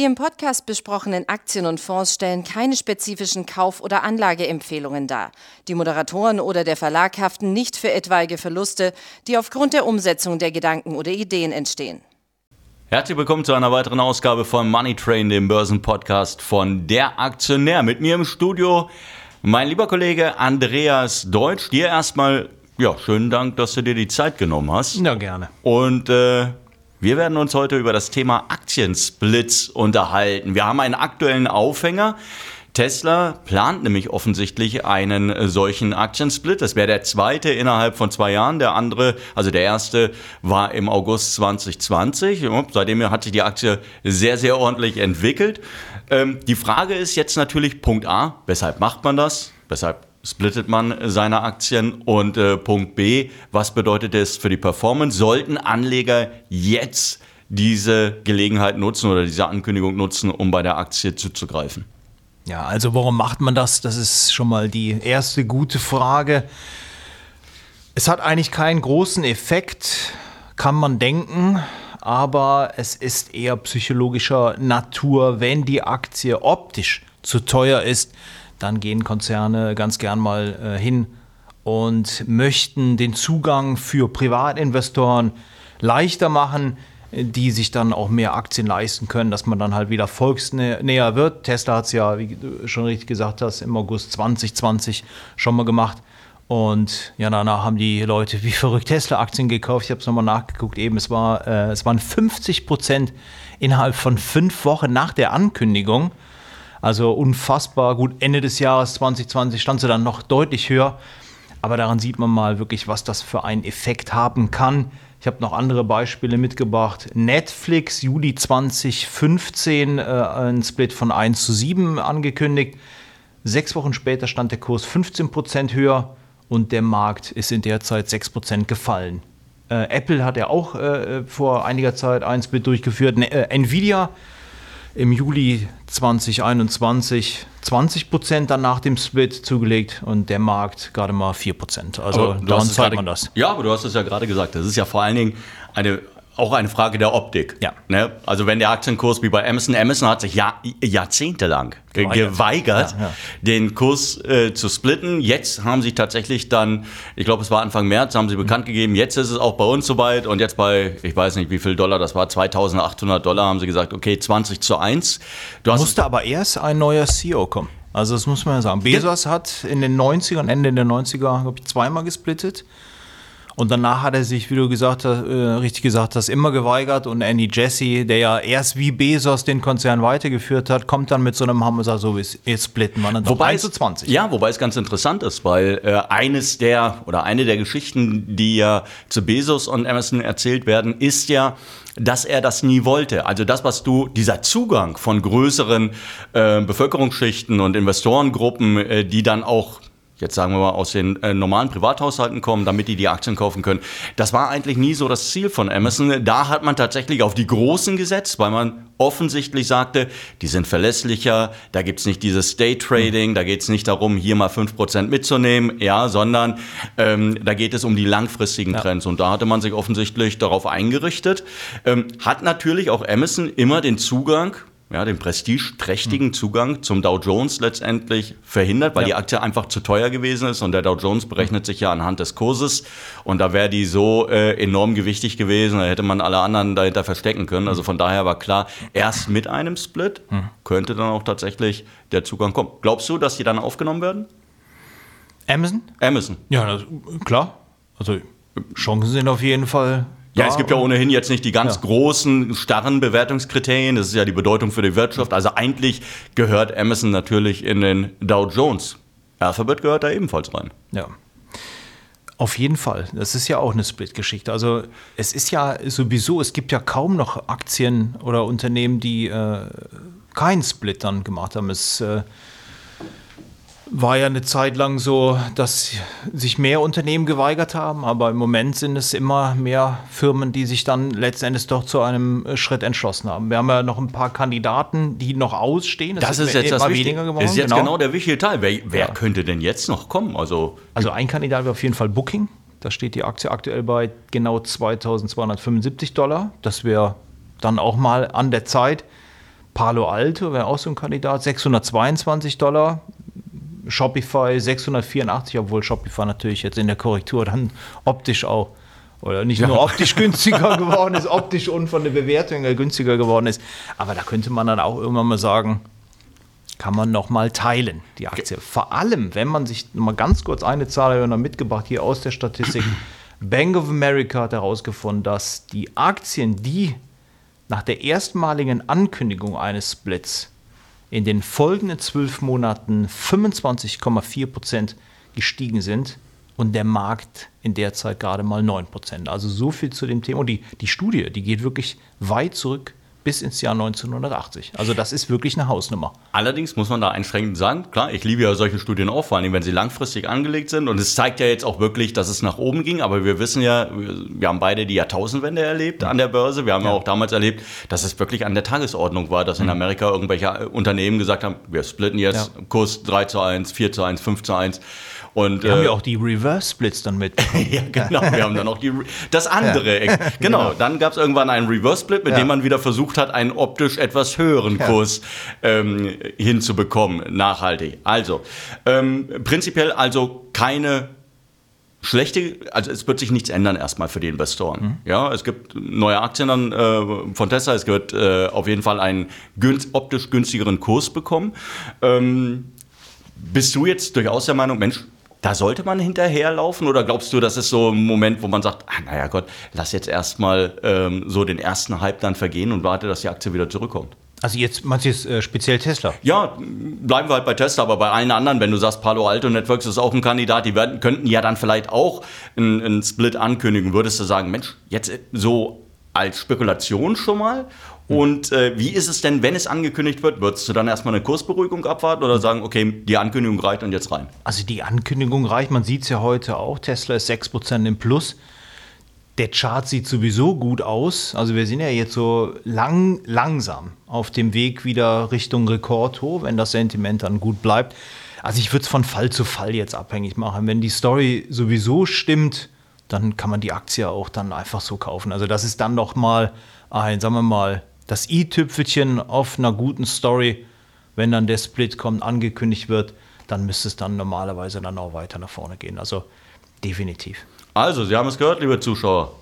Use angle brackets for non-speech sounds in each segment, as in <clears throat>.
Die im Podcast besprochenen Aktien und Fonds stellen keine spezifischen Kauf- oder Anlageempfehlungen dar. Die Moderatoren oder der Verlag haften nicht für etwaige Verluste, die aufgrund der Umsetzung der Gedanken oder Ideen entstehen. Herzlich willkommen zu einer weiteren Ausgabe von Money Train, dem Börsenpodcast von Der Aktionär. Mit mir im Studio mein lieber Kollege Andreas Deutsch. Dir erstmal, ja, schönen Dank, dass du dir die Zeit genommen hast. Ja, gerne. Und äh, wir werden uns heute über das Thema Aktiensplits unterhalten. Wir haben einen aktuellen Aufhänger. Tesla plant nämlich offensichtlich einen solchen Aktiensplit. Das wäre der zweite innerhalb von zwei Jahren. Der andere, also der erste, war im August 2020. Seitdem hat sich die Aktie sehr, sehr ordentlich entwickelt. Ähm, die Frage ist jetzt natürlich Punkt A, weshalb macht man das? Weshalb splittet man seine Aktien? Und äh, Punkt B, was bedeutet das für die Performance? Sollten Anleger jetzt diese Gelegenheit nutzen oder diese Ankündigung nutzen, um bei der Aktie zuzugreifen? Ja, also warum macht man das? Das ist schon mal die erste gute Frage. Es hat eigentlich keinen großen Effekt, kann man denken, aber es ist eher psychologischer Natur, wenn die Aktie optisch zu teuer ist, dann gehen Konzerne ganz gern mal äh, hin und möchten den Zugang für Privatinvestoren leichter machen, die sich dann auch mehr Aktien leisten können, dass man dann halt wieder volksnäher wird. Tesla hat es ja, wie du schon richtig gesagt hast, im August 2020 schon mal gemacht. Und ja, danach haben die Leute wie verrückt Tesla-Aktien gekauft. Ich habe es nochmal nachgeguckt. Eben, es, war, äh, es waren 50 Prozent innerhalb von fünf Wochen nach der Ankündigung. Also unfassbar gut. Ende des Jahres 2020 stand sie dann noch deutlich höher. Aber daran sieht man mal wirklich, was das für einen Effekt haben kann. Ich habe noch andere Beispiele mitgebracht. Netflix, Juli 2015, äh, ein Split von 1 zu 7 angekündigt. Sechs Wochen später stand der Kurs 15 Prozent höher und der Markt ist in der Zeit 6 Prozent gefallen. Äh, Apple hat ja auch äh, vor einiger Zeit ein Split durchgeführt. Ne, äh, Nvidia im Juli 2021 20 Prozent dann nach dem Split zugelegt und der Markt gerade mal 4 Prozent. Also daran zeigt man das. Ja, aber du hast es ja gerade gesagt. Das ist ja vor allen Dingen eine auch eine Frage der Optik. Ja. Ne? Also wenn der Aktienkurs wie bei Amazon, Amazon hat sich Jahr, jahrzehntelang geweigert, geweigert ja, ja. den Kurs äh, zu splitten. Jetzt haben sie tatsächlich dann, ich glaube es war Anfang März, haben sie mhm. bekannt gegeben, jetzt ist es auch bei uns soweit und jetzt bei, ich weiß nicht wie viel Dollar, das war 2800 Dollar, haben sie gesagt, okay, 20 zu 1. Du Musste aber erst ein neuer CEO kommen. Also das muss man ja sagen. Bezos hat in den 90ern, Ende der 90er, glaube ich, zweimal gesplittet. Und danach hat er sich, wie du gesagt hast, äh, richtig gesagt hast, immer geweigert. Und Andy Jesse, der ja erst wie Bezos den Konzern weitergeführt hat, kommt dann mit so einem Hammer, so wie jetzt splitten wir dann wobei 1 zu 20. Ja, wobei es ganz interessant ist, weil äh, eines der oder eine der Geschichten, die ja zu Bezos und Amazon erzählt werden, ist ja, dass er das nie wollte. Also das, was du, dieser Zugang von größeren äh, Bevölkerungsschichten und Investorengruppen, äh, die dann auch jetzt sagen wir mal aus den äh, normalen Privathaushalten kommen, damit die die Aktien kaufen können. Das war eigentlich nie so das Ziel von Amazon. Da hat man tatsächlich auf die Großen gesetzt, weil man offensichtlich sagte, die sind verlässlicher, da gibt's nicht dieses Day Trading, da geht's nicht darum, hier mal fünf Prozent mitzunehmen, ja, sondern ähm, da geht es um die langfristigen ja. Trends. Und da hatte man sich offensichtlich darauf eingerichtet. Ähm, hat natürlich auch Amazon immer den Zugang ja, den prestigeträchtigen hm. Zugang zum Dow Jones letztendlich verhindert, weil ja. die Aktie einfach zu teuer gewesen ist und der Dow Jones berechnet sich ja anhand des Kurses und da wäre die so äh, enorm gewichtig gewesen, da hätte man alle anderen dahinter verstecken können. Also von daher war klar, erst mit einem Split hm. könnte dann auch tatsächlich der Zugang kommen. Glaubst du, dass die dann aufgenommen werden? Amazon? Amazon. Ja, das, klar. Also Chancen sind auf jeden Fall ja, es gibt ja ohnehin jetzt nicht die ganz ja. großen, starren Bewertungskriterien. Das ist ja die Bedeutung für die Wirtschaft. Also eigentlich gehört Amazon natürlich in den Dow Jones. Alphabet gehört da ebenfalls rein. Ja. Auf jeden Fall. Das ist ja auch eine Split-Geschichte. Also es ist ja sowieso, es gibt ja kaum noch Aktien oder Unternehmen, die äh, keinen Split dann gemacht haben. Es äh, war ja eine Zeit lang so, dass sich mehr Unternehmen geweigert haben, aber im Moment sind es immer mehr Firmen, die sich dann letztendlich doch zu einem Schritt entschlossen haben. Wir haben ja noch ein paar Kandidaten, die noch ausstehen. Das, das ist jetzt das weniger geworden. Das ist jetzt genau, genau der wichtige Teil. Wer, wer ja. könnte denn jetzt noch kommen? Also, also ein Kandidat wäre auf jeden Fall Booking. Da steht die Aktie aktuell bei genau 2275 Dollar. Das wäre dann auch mal an der Zeit. Palo Alto wäre auch so ein Kandidat, 622 Dollar. Shopify 684, obwohl Shopify natürlich jetzt in der Korrektur dann optisch auch oder nicht ja. nur optisch günstiger <laughs> geworden ist, optisch und von der Bewertung her günstiger geworden ist. Aber da könnte man dann auch irgendwann mal sagen, kann man noch mal teilen, die Aktie. Okay. Vor allem, wenn man sich mal ganz kurz eine Zahl noch mitgebracht hier aus der Statistik. <clears throat> Bank of America hat herausgefunden, dass die Aktien, die nach der erstmaligen Ankündigung eines Splits in den folgenden zwölf Monaten 25,4 Prozent gestiegen sind und der Markt in der Zeit gerade mal 9 Prozent. Also so viel zu dem Thema. Und die, die Studie, die geht wirklich weit zurück bis ins Jahr 1980. Also das ist wirklich eine Hausnummer. Allerdings muss man da einschränkend sagen, klar, ich liebe ja solche Studien auch, vor allem wenn sie langfristig angelegt sind. Und es zeigt ja jetzt auch wirklich, dass es nach oben ging. Aber wir wissen ja, wir haben beide die Jahrtausendwende erlebt an der Börse. Wir haben ja, ja auch damals erlebt, dass es wirklich an der Tagesordnung war, dass in mhm. Amerika irgendwelche Unternehmen gesagt haben, wir splitten jetzt ja. Kurs 3 zu 1, 4 zu 1, 5 zu 1. Und, wir äh, haben ja auch die Reverse-Splits dann mit. <laughs> ja, genau. Wir haben dann auch die, das andere. Ja. <laughs> Genau. genau. Dann gab es irgendwann einen Reverse-Split, mit ja. dem man wieder versucht hat, einen optisch etwas höheren Kurs ähm, hinzubekommen, nachhaltig. Also, ähm, prinzipiell also keine schlechte, also es wird sich nichts ändern erstmal für die Investoren. Mhm. Ja, es gibt neue Aktien dann äh, von Tesla, es wird äh, auf jeden Fall einen günst, optisch günstigeren Kurs bekommen. Ähm, bist du jetzt durchaus der Meinung, Mensch, da sollte man hinterherlaufen oder glaubst du, das ist so ein Moment, wo man sagt, ah, naja Gott, lass jetzt erstmal ähm, so den ersten Hype dann vergehen und warte, dass die Aktie wieder zurückkommt? Also jetzt meinst du jetzt äh, speziell Tesla? Ja, bleiben wir halt bei Tesla, aber bei allen anderen, wenn du sagst, Palo Alto Networks ist auch ein Kandidat, die werden, könnten ja dann vielleicht auch einen Split ankündigen. Würdest du sagen, Mensch, jetzt so als Spekulation schon mal? Und äh, wie ist es denn, wenn es angekündigt wird? Würdest du dann erstmal eine Kursberuhigung abwarten oder sagen, okay, die Ankündigung reicht und jetzt rein? Also die Ankündigung reicht, man sieht es ja heute auch, Tesla ist 6% im Plus. Der Chart sieht sowieso gut aus. Also wir sind ja jetzt so lang, langsam auf dem Weg wieder Richtung Rekordhoch, wenn das Sentiment dann gut bleibt. Also ich würde es von Fall zu Fall jetzt abhängig machen. Wenn die Story sowieso stimmt, dann kann man die Aktie auch dann einfach so kaufen. Also das ist dann noch mal ein, sagen wir mal, das i-Tüpfelchen auf einer guten Story, wenn dann der Split kommt, angekündigt wird, dann müsste es dann normalerweise dann auch weiter nach vorne gehen. Also definitiv. Also, Sie haben es gehört, liebe Zuschauer.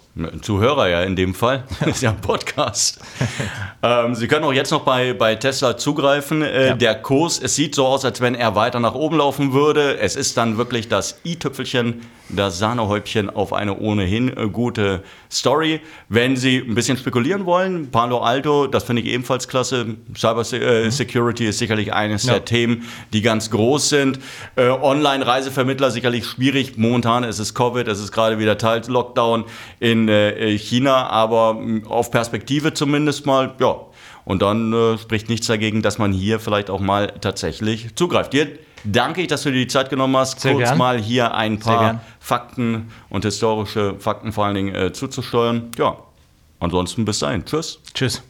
Zuhörer ja in dem Fall. Das ist ja <laughs> ein Podcast. ähm, Sie können auch jetzt noch bei, bei Tesla zugreifen. Äh, ja. Der Kurs, es sieht so aus, als wenn er weiter nach oben laufen würde. Es ist dann wirklich das i-Tüpfelchen, das Sahnehäubchen auf eine ohnehin äh, gute Story. Wenn Sie ein bisschen spekulieren wollen, Palo Alto, das finde ich ebenfalls klasse. Cyber äh, mhm. Security ist sicherlich eines ja. der Themen, die ganz groß sind. Äh, Online-Reisevermittler sicherlich schwierig. Momentan ist es Covid, es ist gerade wieder Teil-Lockdown in äh, China, aber mm, auf Perspektive zumindest mal, ja. Und dann äh, spricht nichts dagegen, dass man hier vielleicht auch mal tatsächlich zugreift. Dir danke ich, dass du dir die Zeit genommen hast, Sehr kurz gern. mal hier ein paar Fakten und historische Fakten vor allen Dingen äh, zuzusteuern. Ja, ansonsten bis dahin. Tschüss. Tschüss.